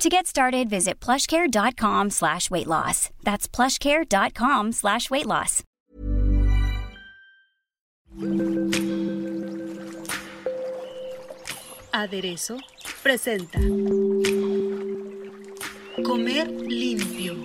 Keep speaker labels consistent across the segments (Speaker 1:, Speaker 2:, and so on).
Speaker 1: To get started, visit plushcare.com slash weight loss. That's plushcare.com slash weight loss.
Speaker 2: Aderezo presenta Comer limpio.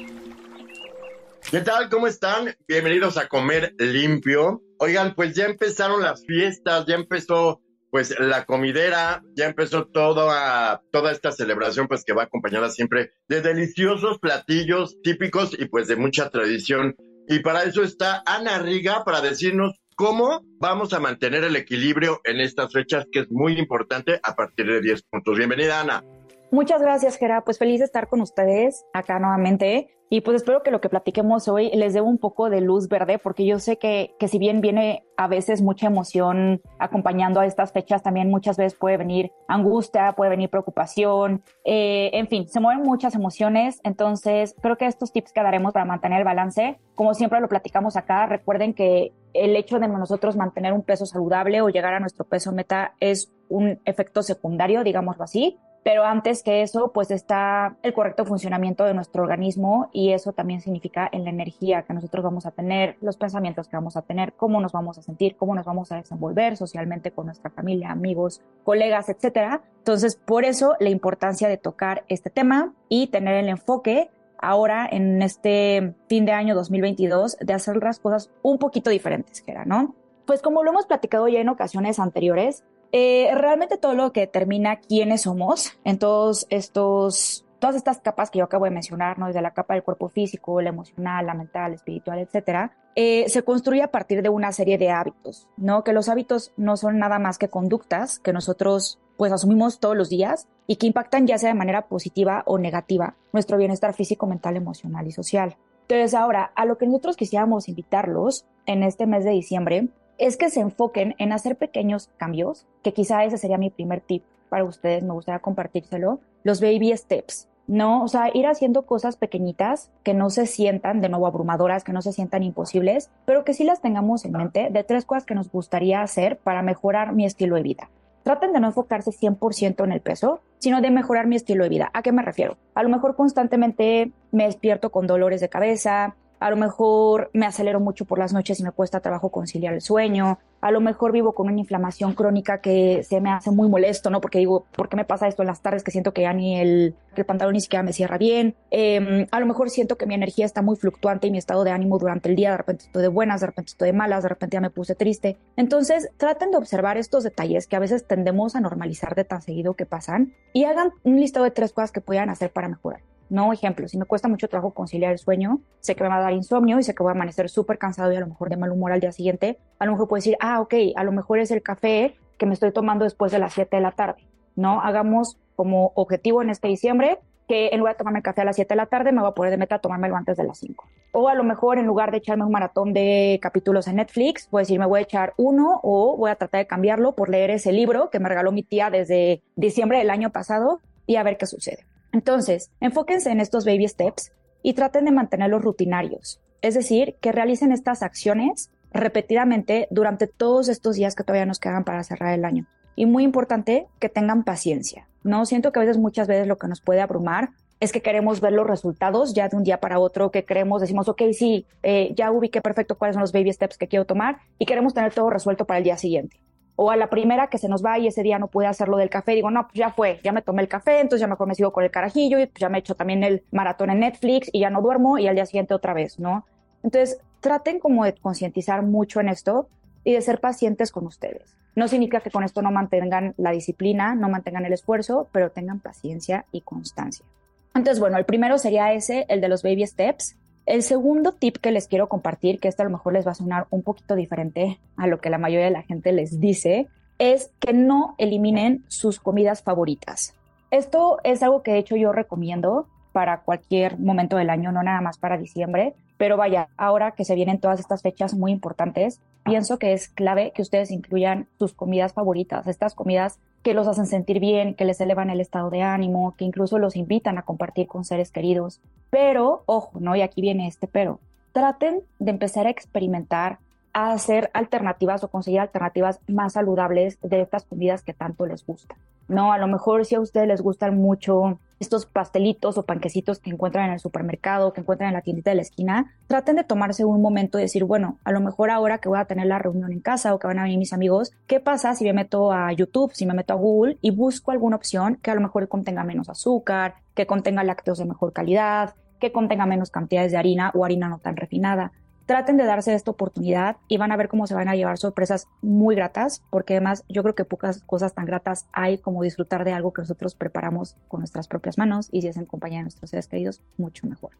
Speaker 3: ¿Qué tal? ¿Cómo están? Bienvenidos a Comer Limpio. Oigan, pues ya empezaron las fiestas, ya empezó pues la comidera, ya empezó toda, toda esta celebración pues que va acompañada siempre de deliciosos platillos típicos y pues de mucha tradición. Y para eso está Ana Riga para decirnos cómo vamos a mantener el equilibrio en estas fechas que es muy importante a partir de 10 puntos. Bienvenida Ana.
Speaker 4: Muchas gracias, Gera. Pues feliz de estar con ustedes acá nuevamente. Y pues espero que lo que platiquemos hoy les dé un poco de luz verde, porque yo sé que, que si bien viene a veces mucha emoción acompañando a estas fechas, también muchas veces puede venir angustia, puede venir preocupación, eh, en fin, se mueven muchas emociones. Entonces, creo que estos tips que daremos para mantener el balance, como siempre lo platicamos acá, recuerden que el hecho de nosotros mantener un peso saludable o llegar a nuestro peso meta es un efecto secundario, digámoslo así, pero antes que eso, pues está el correcto funcionamiento de nuestro organismo y eso también significa en la energía que nosotros vamos a tener, los pensamientos que vamos a tener, cómo nos vamos a sentir, cómo nos vamos a desenvolver socialmente con nuestra familia, amigos, colegas, etcétera. Entonces, por eso la importancia de tocar este tema y tener el enfoque ahora en este fin de año 2022 de hacer las cosas un poquito diferentes, que era, ¿no? Pues como lo hemos platicado ya en ocasiones anteriores, eh, realmente todo lo que determina quiénes somos en todos estos todas estas capas que yo acabo de mencionar, ¿no? Desde la capa del cuerpo físico, la emocional, la mental, la espiritual, etcétera, eh, se construye a partir de una serie de hábitos, ¿no? Que los hábitos no son nada más que conductas que nosotros pues asumimos todos los días y que impactan ya sea de manera positiva o negativa nuestro bienestar físico, mental, emocional y social. Entonces ahora, a lo que nosotros quisiéramos invitarlos en este mes de diciembre es que se enfoquen en hacer pequeños cambios, que quizá ese sería mi primer tip para ustedes, me gustaría compartírselo, los baby steps, ¿no? O sea, ir haciendo cosas pequeñitas que no se sientan de nuevo abrumadoras, que no se sientan imposibles, pero que sí las tengamos en mente de tres cosas que nos gustaría hacer para mejorar mi estilo de vida. Traten de no enfocarse 100% en el peso, sino de mejorar mi estilo de vida. ¿A qué me refiero? A lo mejor constantemente me despierto con dolores de cabeza, a lo mejor me acelero mucho por las noches y me cuesta trabajo conciliar el sueño, a lo mejor vivo con una inflamación crónica que se me hace muy molesto, ¿no? Porque digo, ¿por qué me pasa esto en las tardes que siento que ya ni el, pantalón ni siquiera me cierra bien? Em, a lo mejor siento que mi energía está muy fluctuante y mi estado de ánimo durante el día, de repente estoy de buenas, de repente estoy de malas, de repente ya me puse triste. Entonces, traten de observar estos detalles que a veces tendemos a normalizar de tan seguido que pasan y hagan un listado de tres cosas que puedan hacer para mejorar. No, ejemplo, si me cuesta mucho trabajo conciliar el sueño, sé que me va a dar insomnio y sé que voy a amanecer súper cansado y a lo mejor de mal humor al día siguiente, a lo mejor puedo decir, ah, ok, a lo mejor es el café que me estoy tomando después de las 7 de la tarde. No, hagamos como objetivo en este diciembre que en lugar de tomarme el café a las 7 de la tarde, me voy a poner de meta tomármelo antes de las 5. O a lo mejor en lugar de echarme un maratón de capítulos en Netflix, puedo decir, me voy a echar uno o voy a tratar de cambiarlo por leer ese libro que me regaló mi tía desde diciembre del año pasado y a ver qué sucede. Entonces, enfóquense en estos baby steps y traten de mantenerlos rutinarios, es decir, que realicen estas acciones repetidamente durante todos estos días que todavía nos quedan para cerrar el año. Y muy importante, que tengan paciencia. No siento que a veces, muchas veces lo que nos puede abrumar es que queremos ver los resultados ya de un día para otro, que queremos, decimos, ok, sí, eh, ya ubiqué perfecto cuáles son los baby steps que quiero tomar y queremos tener todo resuelto para el día siguiente o a la primera que se nos va y ese día no puede hacerlo del café, digo, no, pues ya fue, ya me tomé el café, entonces ya mejor me sigo con el carajillo y pues ya me he hecho también el maratón en Netflix y ya no duermo y al día siguiente otra vez, ¿no? Entonces, traten como de concientizar mucho en esto y de ser pacientes con ustedes. No significa que con esto no mantengan la disciplina, no mantengan el esfuerzo, pero tengan paciencia y constancia. Entonces, bueno, el primero sería ese, el de los baby steps. El segundo tip que les quiero compartir, que esto a lo mejor les va a sonar un poquito diferente a lo que la mayoría de la gente les dice, es que no eliminen sus comidas favoritas. Esto es algo que de hecho yo recomiendo para cualquier momento del año, no nada más para diciembre, Pero vaya, ahora que se vienen todas estas fechas muy importantes, pienso que es clave que ustedes incluyan sus comidas favoritas, estas comidas que los hacen sentir bien, que les elevan el estado de ánimo, que incluso los invitan a compartir con seres queridos. Pero, ojo, ¿no? Y aquí viene este pero. Traten de empezar a experimentar, a hacer alternativas o conseguir alternativas más saludables de estas comidas que tanto les gustan. No, a lo mejor si a ustedes les gustan mucho estos pastelitos o panquecitos que encuentran en el supermercado, que encuentran en la tiendita de la esquina, traten de tomarse un momento y decir, bueno, a lo mejor ahora que voy a tener la reunión en casa o que van a venir mis amigos, ¿qué pasa si me meto a YouTube, si me meto a Google y busco alguna opción que a lo mejor contenga menos azúcar, que contenga lácteos de mejor calidad, que contenga menos cantidades de harina o harina no tan refinada? Traten de darse esta oportunidad y van a ver cómo se van a llevar sorpresas muy gratas, porque además yo creo que pocas cosas tan gratas hay como disfrutar de algo que nosotros preparamos con nuestras propias manos y si es en compañía de nuestros seres queridos, mucho mejor.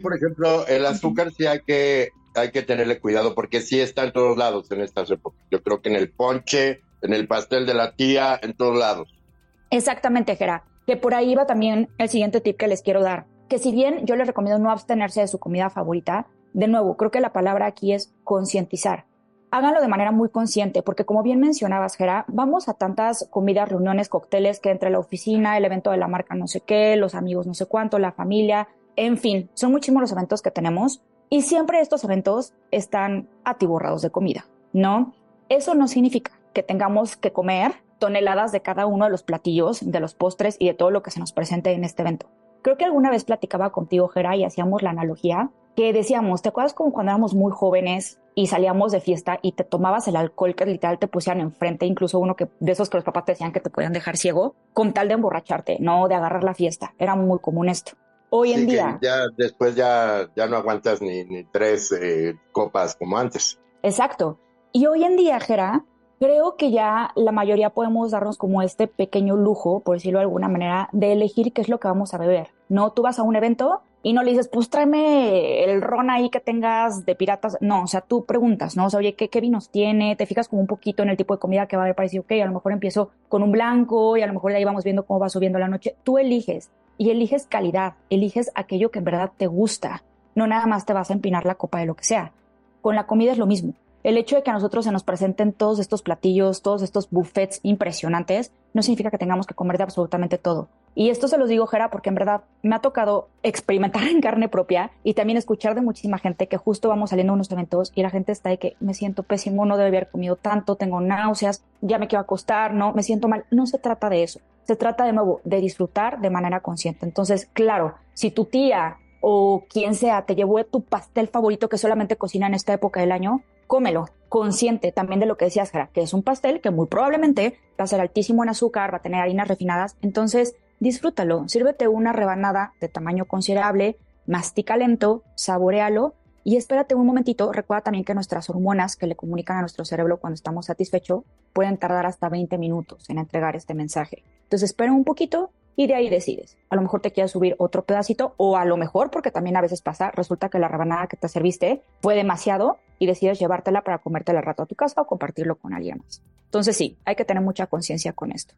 Speaker 3: Por ejemplo, el azúcar sí hay que, hay que tenerle cuidado porque sí está en todos lados en estas épocas. Yo creo que en el ponche, en el pastel de la tía, en todos lados.
Speaker 4: Exactamente, Gera. Que por ahí va también el siguiente tip que les quiero dar. Que si bien yo les recomiendo no abstenerse de su comida favorita, de nuevo, creo que la palabra aquí es concientizar. Háganlo de manera muy consciente, porque como bien mencionabas, Gera, vamos a tantas comidas, reuniones, cócteles que entre la oficina, el evento de la marca no sé qué, los amigos no sé cuánto, la familia, en fin, son muchísimos los eventos que tenemos y siempre estos eventos están atiborrados de comida, ¿no? Eso no significa que tengamos que comer toneladas de cada uno de los platillos, de los postres y de todo lo que se nos presente en este evento. Creo que alguna vez platicaba contigo, Gera, y hacíamos la analogía que decíamos, ¿te acuerdas como cuando éramos muy jóvenes y salíamos de fiesta y te tomabas el alcohol que literal te pusieran enfrente, incluso uno que de esos que los papás te decían que te podían dejar ciego, con tal de emborracharte, no de agarrar la fiesta. Era muy común esto. Hoy en día.
Speaker 3: Ya después ya, ya no aguantas ni, ni tres eh, copas como antes.
Speaker 4: Exacto. Y hoy en día, Jera, creo que ya la mayoría podemos darnos como este pequeño lujo, por decirlo de alguna manera, de elegir qué es lo que vamos a beber. No, tú vas a un evento y no le dices, pues tráeme el ron ahí que tengas de piratas. No, o sea, tú preguntas, ¿no? O sea, oye, ¿qué, vinos tiene? Te fijas como un poquito en el tipo de comida que va a haber parecido, ok, a lo mejor empiezo con un blanco y a lo mejor de ahí vamos viendo cómo va subiendo la noche. Tú eliges y eliges calidad, eliges aquello que en verdad te gusta. No nada más te vas a empinar la copa de lo que sea. Con la comida es lo mismo. El hecho de que a nosotros se nos presenten todos estos platillos, todos estos buffets impresionantes, no significa que tengamos que comer de absolutamente todo. Y esto se los digo, Jera, porque en verdad me ha tocado experimentar en carne propia y también escuchar de muchísima gente que justo vamos saliendo a unos eventos y la gente está de que me siento pésimo, no debe haber comido tanto, tengo náuseas, ya me quiero acostar, no, me siento mal. No se trata de eso. Se trata de nuevo de disfrutar de manera consciente. Entonces, claro, si tu tía o quien sea te llevó tu pastel favorito que solamente cocina en esta época del año, cómelo, consciente también de lo que decías, Jara, que es un pastel que muy probablemente va a ser altísimo en azúcar, va a tener harinas refinadas, entonces disfrútalo, sírvete una rebanada de tamaño considerable, mastica lento, saborealo y espérate un momentito, recuerda también que nuestras hormonas que le comunican a nuestro cerebro cuando estamos satisfechos pueden tardar hasta 20 minutos en entregar este mensaje. Entonces espera un poquito y de ahí decides. A lo mejor te quieres subir otro pedacito o a lo mejor, porque también a veces pasa, resulta que la rebanada que te serviste fue demasiado y decides llevártela para comértela al rato a tu casa o compartirlo con alguien más. Entonces sí, hay que tener mucha conciencia con esto.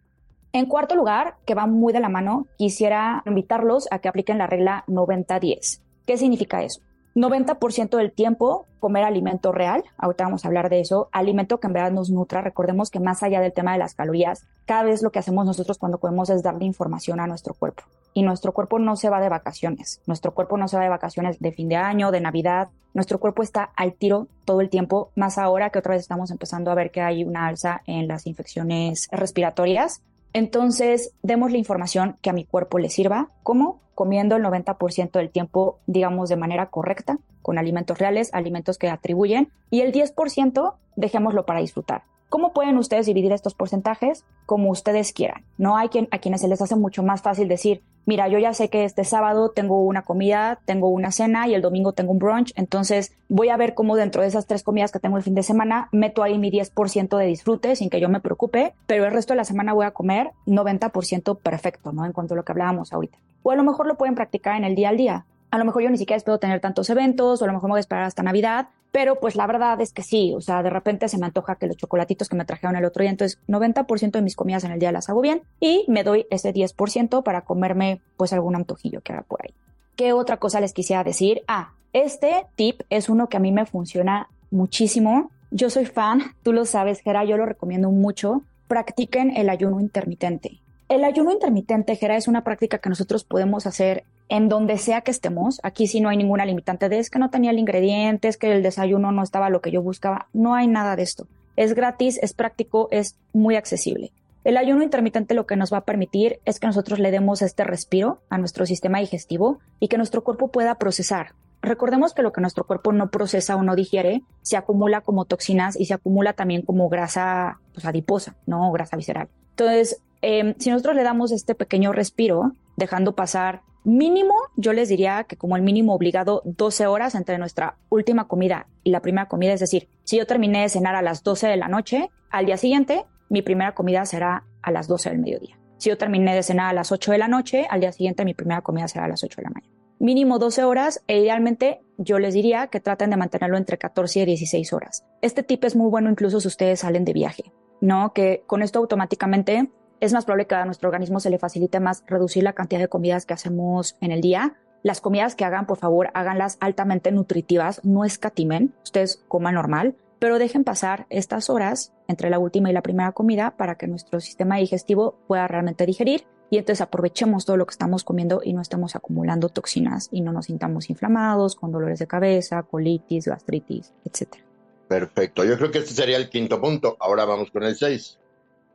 Speaker 4: En cuarto lugar, que va muy de la mano, quisiera invitarlos a que apliquen la regla 90-10. ¿Qué significa eso? 90% del tiempo comer alimento real, ahorita vamos a hablar de eso, alimento que en verdad nos nutra. Recordemos que más allá del tema de las calorías, cada vez lo que hacemos nosotros cuando comemos es darle información a nuestro cuerpo. Y nuestro cuerpo no se va de vacaciones, nuestro cuerpo no se va de vacaciones de fin de año, de Navidad, nuestro cuerpo está al tiro todo el tiempo, más ahora que otra vez estamos empezando a ver que hay una alza en las infecciones respiratorias. Entonces, demos la información que a mi cuerpo le sirva. ¿Cómo? Comiendo el 90% del tiempo, digamos, de manera correcta, con alimentos reales, alimentos que atribuyen, y el 10% dejémoslo para disfrutar. ¿Cómo pueden ustedes dividir estos porcentajes? Como ustedes quieran. No hay quien, a quienes se les hace mucho más fácil decir, mira, yo ya sé que este sábado tengo una comida, tengo una cena y el domingo tengo un brunch, entonces voy a ver cómo dentro de esas tres comidas que tengo el fin de semana meto ahí mi 10% de disfrute sin que yo me preocupe, pero el resto de la semana voy a comer 90% perfecto, ¿no? En cuanto a lo que hablábamos ahorita. O a lo mejor lo pueden practicar en el día al día. A lo mejor yo ni siquiera espero tener tantos eventos, o a lo mejor me voy a esperar hasta Navidad, pero pues la verdad es que sí, o sea, de repente se me antoja que los chocolatitos que me trajeron el otro día, entonces 90% de mis comidas en el día las hago bien y me doy ese 10% para comerme pues algún antojillo que haga por ahí. ¿Qué otra cosa les quisiera decir? Ah, Este tip es uno que a mí me funciona muchísimo. Yo soy fan, tú lo sabes, Gera, yo lo recomiendo mucho. Practiquen el ayuno intermitente. El ayuno intermitente, Gera, es una práctica que nosotros podemos hacer en donde sea que estemos. Aquí sí no hay ninguna limitante de es que no tenía el ingrediente, es que el desayuno no estaba lo que yo buscaba. No hay nada de esto. Es gratis, es práctico, es muy accesible. El ayuno intermitente lo que nos va a permitir es que nosotros le demos este respiro a nuestro sistema digestivo y que nuestro cuerpo pueda procesar. Recordemos que lo que nuestro cuerpo no procesa o no digiere se acumula como toxinas y se acumula también como grasa pues, adiposa, no grasa visceral. Entonces, em, si nosotros le damos este pequeño respiro, dejando pasar mínimo, yo les diría que como el mínimo obligado 12 horas entre nuestra última comida y la primera comida, es decir, si yo terminé de cenar a las 12 de la noche, al día siguiente mi primera comida será a las 12 del mediodía. Si yo terminé de cenar a las 8 de la noche, al día siguiente mi primera comida será a las 8 de la mañana. Mínimo 12 horas e idealmente yo les diría que traten de mantenerlo entre 14 y 16 horas. Este tip es muy bueno incluso si ustedes salen de viaje, ¿no? Que con esto automáticamente es más probable que a nuestro organismo se le facilite más reducir la cantidad de comidas que hacemos en el día. Las comidas que hagan, por favor, háganlas altamente nutritivas, no escatimen, ustedes coman normal, pero dejen pasar estas horas entre la última y la primera comida para que nuestro sistema digestivo pueda realmente digerir y entonces aprovechemos todo lo que estamos comiendo y no estemos acumulando toxinas y no nos sintamos inflamados, con dolores de cabeza, colitis, gastritis, etc.
Speaker 3: Perfecto, yo creo que este sería el quinto punto. Ahora vamos con el seis.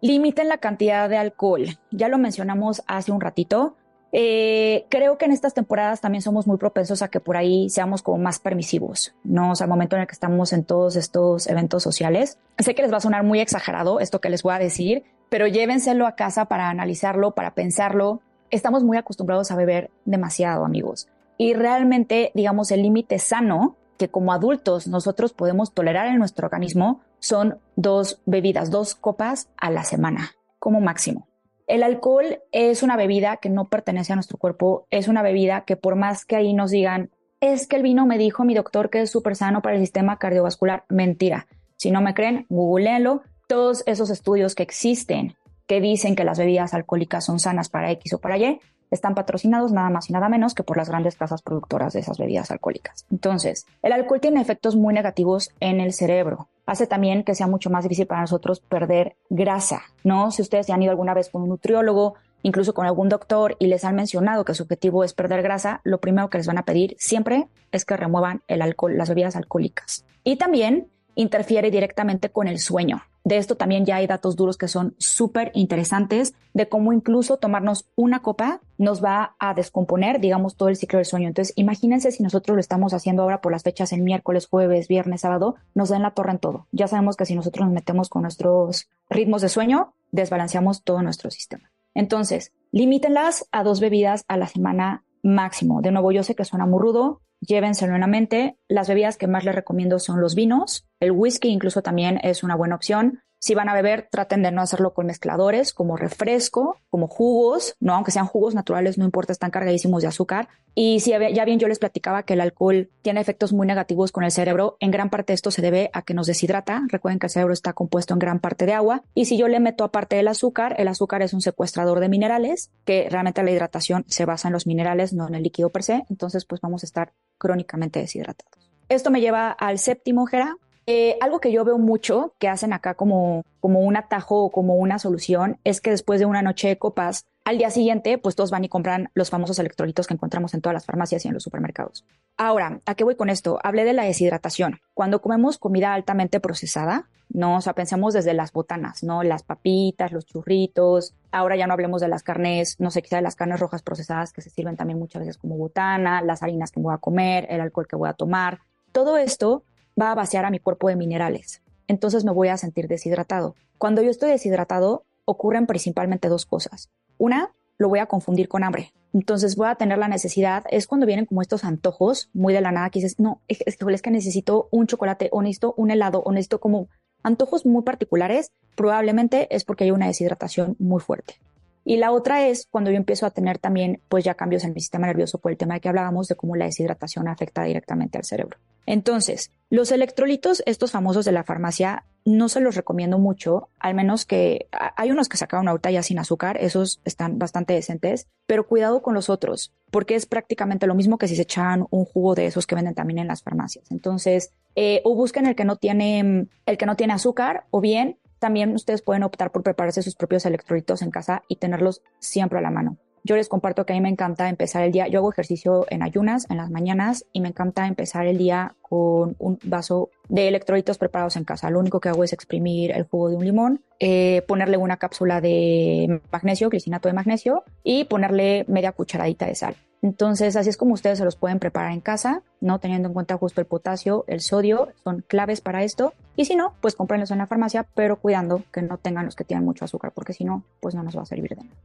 Speaker 4: Limiten la cantidad de alcohol. Ya lo mencionamos hace un ratito. Eh, creo que en estas temporadas también somos muy propensos a que por ahí seamos como más permisivos, ¿no? O al momento en el que estamos en todos estos eventos sociales. Sé que les va a sonar muy exagerado esto que les voy a decir, pero llévenselo a casa para analizarlo, para pensarlo. Estamos muy acostumbrados a beber demasiado, amigos. Y realmente, digamos, el límite sano que como adultos nosotros podemos tolerar en nuestro organismo son dos bebidas, dos copas a la semana, como máximo. El alcohol es una bebida que no pertenece a nuestro cuerpo, es una bebida que por más que ahí nos digan, es que el vino me dijo mi doctor que es súper sano para el sistema cardiovascular, mentira. Si no me creen, googleenlo. Todos esos estudios que existen que dicen que las bebidas alcohólicas son sanas para X o para Y, están patrocinados nada más y nada menos que por las grandes casas productoras de esas bebidas alcohólicas. Entonces, el alcohol tiene efectos muy negativos en el cerebro. Hace también que sea mucho más difícil para nosotros perder grasa, ¿no? Si ustedes ya han ido alguna vez con un nutriólogo, incluso con algún doctor y les han mencionado que su objetivo es perder grasa, lo primero que les van a pedir siempre es que remuevan el alcohol, las bebidas alcohólicas. Y también interfiere directamente con el sueño. De esto también ya hay datos duros que son súper interesantes de cómo incluso tomarnos una copa nos va a descomponer, digamos, todo el ciclo del sueño. Entonces, imagínense si nosotros lo estamos haciendo ahora por las fechas en miércoles, jueves, viernes, sábado, nos den la torre en todo. Ya sabemos que si nosotros nos metemos con nuestros ritmos de sueño, desbalanceamos todo nuestro sistema. Entonces, limítenlas a dos bebidas a la semana máximo. De nuevo, yo sé que suena muy rudo, llévenselo en mente. Las bebidas que más les recomiendo son los vinos. El whisky incluso también es una buena opción. Si van a beber, traten de no hacerlo con mezcladores, como refresco, como jugos, no, aunque sean jugos naturales, no importa, están cargadísimos de azúcar. Y si ya bien yo les platicaba que el alcohol tiene efectos muy negativos con el cerebro, en gran parte esto se debe a que nos deshidrata. Recuerden que el cerebro está compuesto en gran parte de agua. Y si yo le meto aparte del azúcar, el azúcar es un secuestrador de minerales, que realmente la hidratación se basa en los minerales, no en el líquido per se. Entonces, pues vamos a estar crónicamente deshidratados. Esto me lleva al séptimo, Gera, eh, algo que yo veo mucho que hacen acá como, como un atajo o como una solución es que después de una noche de copas, al día siguiente, pues todos van y compran los famosos electrolitos que encontramos en todas las farmacias y en los supermercados. Ahora, ¿a qué voy con esto? Hablé de la deshidratación. Cuando comemos comida altamente procesada, no, o sea, pensemos desde las botanas, ¿no? Las papitas, los churritos. Ahora ya no hablemos de las carnes, no sé, quizá de las carnes rojas procesadas que se sirven también muchas veces como botana, las harinas que voy a comer, el alcohol que voy a tomar. Todo esto va a vaciar a mi cuerpo de minerales. Entonces me voy a sentir deshidratado. Cuando yo estoy deshidratado, ocurren principalmente dos cosas. Una, lo voy a confundir con hambre. Entonces voy a tener la necesidad, es cuando vienen como estos antojos muy de la nada que dices, no, es, es que necesito un chocolate o necesito un helado o necesito como antojos muy particulares, probablemente es porque hay una deshidratación muy fuerte. Y la otra es cuando yo empiezo a tener también, pues ya cambios en mi sistema nervioso por el tema de que hablábamos de cómo la deshidratación afecta directamente al cerebro. Entonces, los electrolitos, estos famosos de la farmacia, no se los recomiendo mucho, al menos que hay unos que sacaron ahorita ya sin azúcar, esos están bastante decentes, pero cuidado con los otros, porque es prácticamente lo mismo que si se echan un jugo de esos que venden también en las farmacias. Entonces, eh, o busquen el que no tiene, el que no tiene azúcar, o bien también ustedes pueden optar por prepararse sus propios electrolitos en casa y tenerlos siempre a la mano. Yo les comparto que a mí me encanta empezar el día, yo hago ejercicio en ayunas en las mañanas y me encanta empezar el día con un vaso de electrolitos preparados en casa. Lo único que hago es exprimir el jugo de un limón, eh, ponerle una cápsula de magnesio, glicinato de magnesio y ponerle media cucharadita de sal. Entonces, así es como ustedes se los pueden preparar en casa, ¿no? Teniendo en cuenta justo el potasio, el sodio, son claves para esto. Y si no, pues cómprenlos en la farmacia, pero cuidando que no tengan los que tienen mucho azúcar, porque si no, pues no nos va a servir de nada.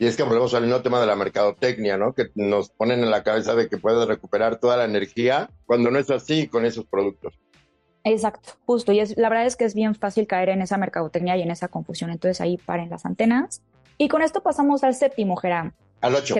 Speaker 3: Y es que volvemos al mismo tema de la mercadotecnia, ¿no? Que nos ponen en la cabeza de que puedes recuperar toda la energía cuando no es así con esos productos.
Speaker 4: Exacto, justo. Y es, la verdad es que es bien fácil caer en esa mercadotecnia y en esa confusión. Entonces ahí paren las antenas. Y con esto pasamos al séptimo, Gerard.
Speaker 3: Al 8.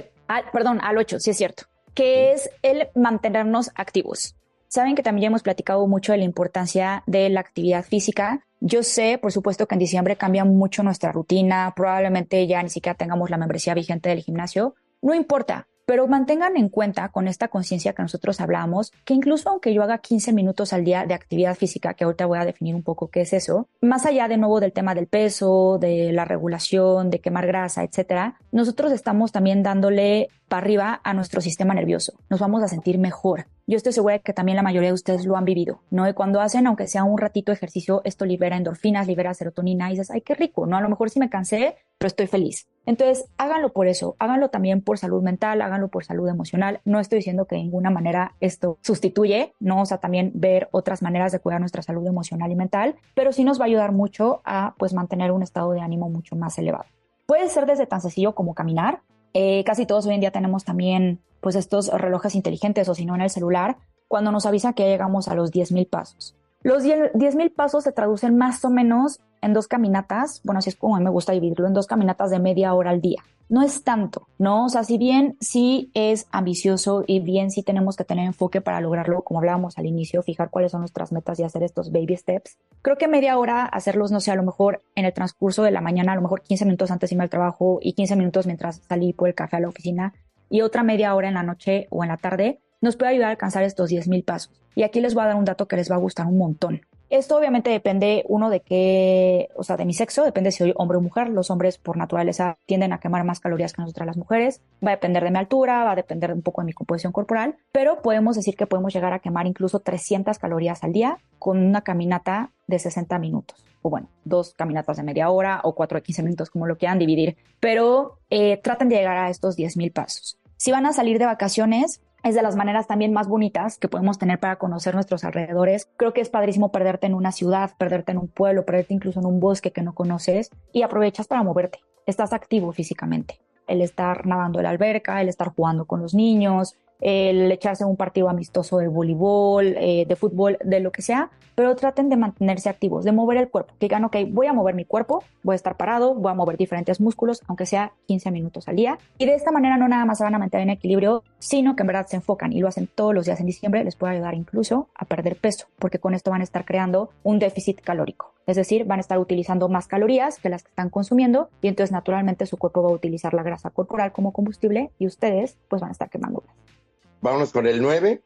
Speaker 4: perdón, al 8, sí es cierto, que es el mantenernos activos. Saben que también ya hemos platicado mucho de la importancia de la actividad física. Yo sé, por supuesto, que en diciembre cambia mucho nuestra rutina, probablemente ya ni siquiera tengamos la membresía vigente del gimnasio. No importa, pero mantengan en cuenta con esta conciencia que nosotros hablamos, que incluso aunque yo haga 15 minutos al día de actividad física, que ahorita voy a definir un poco qué es eso, más allá de nuevo del tema del peso, de la regulación, de quemar grasa, etcétera, nosotros estamos también dándole para arriba a nuestro sistema nervioso. Nos vamos a sentir mejor. Yo estoy segura de que también la mayoría de ustedes lo han vivido, ¿no? Y cuando hacen, aunque sea un ratito ejercicio, esto libera endorfinas, libera serotonina y dices, ay, qué rico, ¿no? A lo mejor sí me cansé, pero estoy feliz. Entonces, háganlo por eso, háganlo también por salud mental, háganlo por salud emocional. No estoy diciendo que de ninguna manera esto sustituye, ¿no? O sea, también ver otras maneras de cuidar nuestra salud emocional y mental, pero sí nos va a ayudar mucho a, pues, mantener un estado de ánimo mucho más elevado. Puede ser desde tan sencillo como caminar. Eh, casi todos hoy en día tenemos también, pues, estos relojes inteligentes o si no en el celular, cuando nos avisa que llegamos a los 10.000 pasos. Los 10.000 pasos se traducen más o menos en dos caminatas, bueno, así es como a mí me gusta dividirlo, en dos caminatas de media hora al día. No es tanto, ¿no? O sea, si bien sí es ambicioso y bien sí tenemos que tener enfoque para lograrlo, como hablábamos al inicio, fijar cuáles son nuestras metas y hacer estos baby steps, creo que media hora hacerlos, no sé, a lo mejor en el transcurso de la mañana, a lo mejor 15 minutos antes de irme al trabajo y 15 minutos mientras salí por el café a la oficina y otra media hora en la noche o en la tarde, nos puede ayudar a alcanzar estos 10.000 pasos. Y aquí les voy a dar un dato que les va a gustar un montón. Esto obviamente depende, uno, de qué, o sea, de mi sexo, depende si soy hombre o mujer. Los hombres por naturaleza tienden a quemar más calorías que nosotras las mujeres. Va a depender de mi altura, va a depender un poco de mi composición corporal, pero podemos decir que podemos llegar a quemar incluso 300 calorías al día con una caminata de 60 minutos. O bueno, dos caminatas de media hora o cuatro de 15 minutos, como lo quieran dividir. Pero eh, traten de llegar a estos 10.000 pasos. Si van a salir de vacaciones, es de las maneras también más bonitas que podemos tener para conocer nuestros alrededores. Creo que es padrísimo perderte en una ciudad, perderte en un pueblo, perderte incluso en un bosque que no conoces y aprovechas para moverte. Estás activo físicamente. El estar nadando en la alberca, el estar jugando con los niños, el echarse un partido amistoso de voleibol, eh, de fútbol, de lo que sea, pero traten de mantenerse activos, de mover el cuerpo, que digan, ok, voy a mover mi cuerpo, voy a estar parado, voy a mover diferentes músculos, aunque sea 15 minutos al día, y de esta manera no nada más se van a mantener en equilibrio, sino que en verdad se enfocan y lo hacen todos los días en diciembre, les puede ayudar incluso a perder peso, porque con esto van a estar creando un déficit calórico. Es decir, van a estar utilizando más calorías que las que están consumiendo y entonces naturalmente su cuerpo va a utilizar la grasa corporal como combustible y ustedes pues van a estar quemando grasa.
Speaker 3: Vámonos con el 9.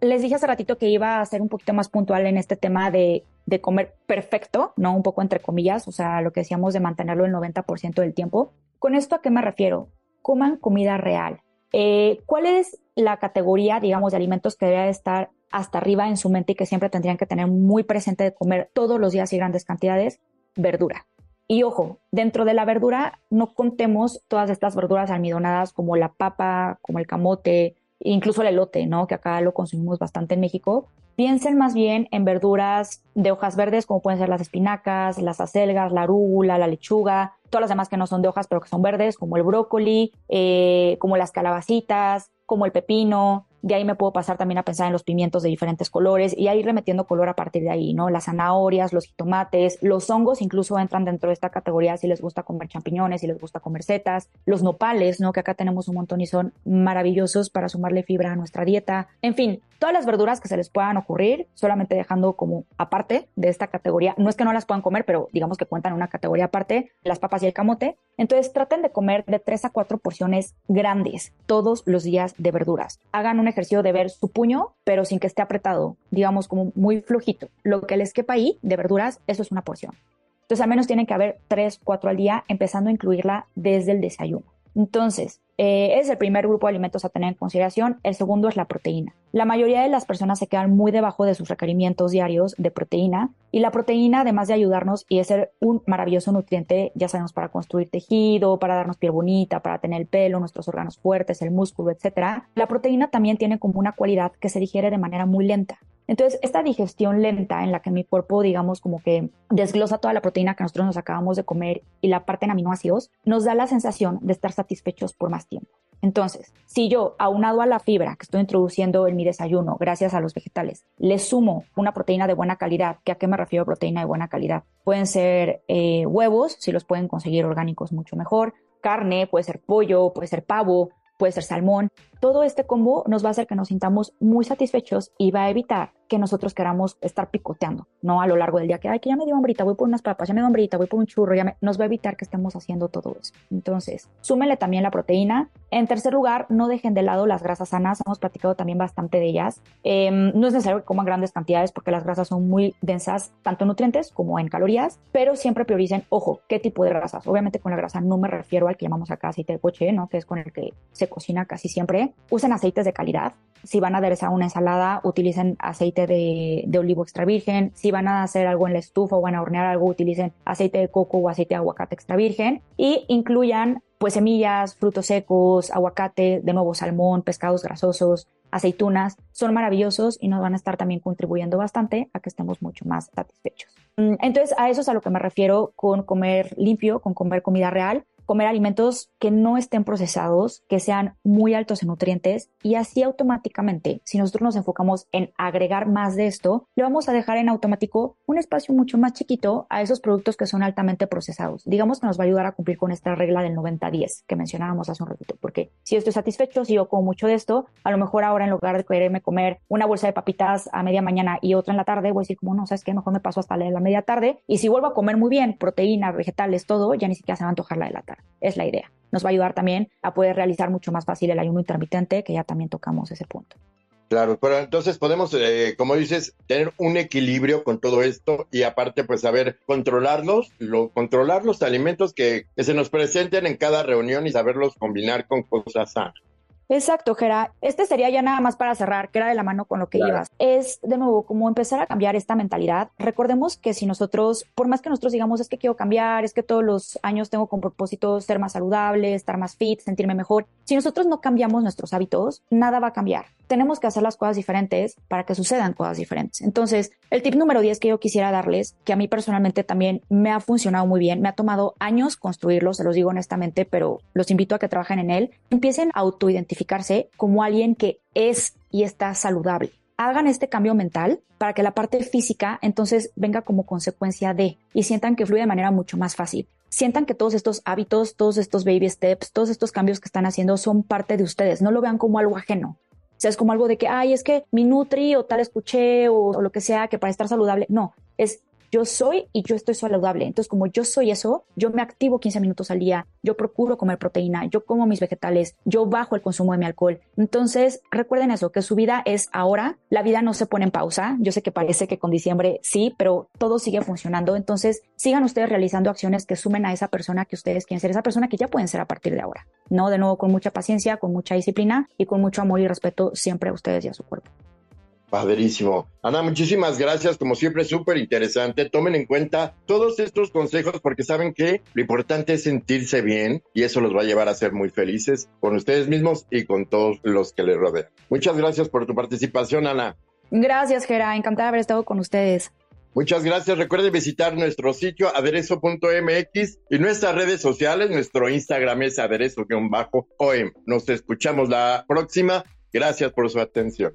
Speaker 4: Les dije hace ratito que iba a ser un poquito más puntual en este tema de, de comer perfecto, ¿no? Un poco entre comillas, o sea, lo que decíamos de mantenerlo el 90% del tiempo. ¿Con esto a qué me refiero? Coman comida real. Eh, ¿Cuál es la categoría, digamos, de alimentos que debería estar hasta arriba en su mente y que siempre tendrían que tener muy presente de comer todos los días y grandes cantidades? Verdura. Y ojo, dentro de la verdura no contemos todas estas verduras almidonadas como la papa, como el camote, incluso el elote, ¿no? Que acá lo consumimos bastante en México. Piensen más bien en verduras de hojas verdes, como pueden ser las espinacas, las acelgas, la arúgula, la lechuga, todas las demás que no son de hojas, pero que son verdes, como el brócoli, eh, como las calabacitas, como el pepino, De ahí me puedo pasar también a pensar en los pimientos de diferentes colores y a irle metiendo color a partir de ahí, ¿no? Las zanahorias, los jitomates, los hongos incluso entran dentro de esta categoría si les gusta comer champiñones, si les gusta comer setas, los nopales, ¿no? Que acá tenemos un montón y son maravillosos para sumarle fibra a nuestra dieta. En fin, todas las verduras que se les puedan ocurrir, solamente dejando como aparte de esta categoría. No es que no las puedan comer, pero digamos que cuentan en una categoría aparte, las papas y el camote. Entonces traten de comer de tres a cuatro porciones grandes todos los días de verduras. Hagan un ejercicio de ver su puño, pero sin que esté apretado, digamos como muy flojito. Lo que les quepa ahí de verduras, eso es una porción. Entonces al menos tienen que haber tres, cuatro al día, empezando a incluirla desde el desayuno. Entonces, eh, es el primer grupo de alimentos a tener en consideración. El segundo es la proteína. La mayoría de las personas se quedan muy debajo de sus requerimientos diarios de proteína y la proteína, además de ayudarnos y de ser un maravilloso nutriente, ya sabemos, para construir tejido, para darnos piel bonita, para tener el pelo, nuestros órganos fuertes, el músculo, etcétera. La proteína también tiene como una cualidad que se digiere de manera muy lenta. Entonces, esta digestión lenta en la que mi cuerpo, digamos, como que desglosa toda la proteína que nosotros nos acabamos de comer y la parte en aminoácidos, nos da la sensación de estar satisfechos por más tiempo. Entonces, si yo, aunado a la fibra que estoy introduciendo en mi desayuno, gracias a los vegetales, le sumo una proteína de buena calidad, ¿que a qué me refiero proteína de buena calidad? Pueden ser eh, huevos, si los pueden conseguir orgánicos mucho mejor, carne, puede ser pollo, puede ser pavo, puede ser salmón. Todo este combo nos va a hacer que nos sintamos muy satisfechos y va a evitar que nosotros queramos estar picoteando, ¿no? A lo largo del día, que, ay, que ya me dio hambrita, voy por unas papas, ya me dio hambrita, voy por un churro, ya nos va a evitar que estemos haciendo todo eso. Entonces, súmenle también la proteína. En tercer lugar, no dejen de lado las grasas sanas, hemos platicado también bastante de ellas. Em, no es necesario que coman grandes cantidades porque las grasas son muy densas, tanto en nutrientes como en calorías, pero siempre prioricen, ojo, qué tipo de grasas. Obviamente con la grasa no me refiero al que llamamos acá aceite de coche, ¿no? Que es con el que se cocina casi siempre. Usen aceites de calidad. Si van a aderezar una ensalada, utilicen aceite de, de, olivo extra virgen. Si van a hacer algo en la estufa o van a hornear algo, utilicen aceite de coco o aceite de aguacate extra virgen. Y incluyan pues semillas, frutos secos, aguacate, de nuevo salmón, pescados grasosos, aceitunas. Son maravillosos y nos van a estar también contribuyendo bastante a que estemos mucho más satisfechos. Mm, entonces, a eso es a lo que me refiero con comer limpio, con comer comida real comer alimentos que no estén procesados, que sean muy altos en nutrientes y así automáticamente, si nosotros nos enfocamos en agregar más de esto, le vamos a dejar en automático un espacio mucho más chiquito a esos productos que son altamente procesados. Digamos que nos va a ayudar a cumplir con esta regla del 90-10 que mencionábamos hace un ratito, porque si estoy satisfecho, si yo como mucho de esto, a lo mejor ahora en lugar de quererme comer una bolsa de papitas a media mañana y otra en la tarde, voy a decir como no, sabes qué, mejor me paso hasta la la media tarde y si vuelvo a comer muy bien, proteína, vegetales, todo, ya ni siquiera se va a antojar la de la tarde es la idea. Nos va a ayudar también a poder realizar mucho más fácil el ayuno intermitente, que ya también tocamos ese punto.
Speaker 3: Claro, pero entonces podemos, eh, como dices, tener un equilibrio con todo esto y aparte, pues saber controlarlos, lo, controlar los alimentos que, que se nos presenten en cada reunión y saberlos combinar con cosas sanas.
Speaker 4: Exacto, Gera. Este sería ya nada más para cerrar, que era de la mano con lo que ibas. Es, de nuevo, como empezar a cambiar esta mentalidad. Recordemos que si nosotros, por más que nosotros digamos, es que quiero cambiar, es que todos los años tengo con propósito ser más saludable, estar más fit, sentirme mejor, si nosotros no cambiamos nuestros hábitos, nada va a cambiar. Tenemos que hacer las cosas diferentes para que sucedan cosas diferentes. Entonces, el tip número 10 que yo quisiera darles, que a mí personalmente también me ha funcionado muy bien, me ha tomado años construirlo, se los digo honestamente, pero los invito a que trabajen en él, empiecen a autoidentificar como alguien que es y está saludable. Hagan este cambio mental para que la parte física entonces venga como consecuencia de y sientan que fluye de manera mucho más fácil. Sientan que todos estos hábitos, todos estos baby steps, todos estos cambios que están haciendo son parte de ustedes. No lo vean como algo ajeno. Es como algo de que, ay, es que mi Nutri o tal escuché o lo que sea que para estar saludable. No, es yo soy y yo estoy saludable. Entonces, como yo soy eso, yo me activo 15 minutos al día, yo procuro comer proteína, yo como mis vegetales, yo bajo el consumo de mi alcohol. Entonces, recuerden eso, que su vida es ahora, la vida no se pone en pausa. Yo sé que parece que con diciembre sí, pero todo sigue funcionando. Entonces, sigan ustedes realizando acciones que sumen a esa persona que ustedes quieren ser, esa persona que ya pueden ser a partir de ahora. No, de nuevo, con mucha paciencia, con mucha disciplina y con mucho amor y respeto siempre a ustedes y a su cuerpo.
Speaker 3: Padrísimo. Ana, muchísimas gracias. Como siempre, súper interesante. Tomen en cuenta todos estos consejos porque saben que lo importante es sentirse bien y eso los va a llevar a ser muy felices con ustedes mismos y con todos los que les rodean. Muchas gracias por tu participación, Ana.
Speaker 4: Gracias, Gera. Encantada de haber estado con ustedes.
Speaker 3: Muchas gracias. Recuerde visitar nuestro sitio aderezo.mx y nuestras redes sociales. Nuestro Instagram es aderezo-om. Nos escuchamos la próxima Gracias por su atención.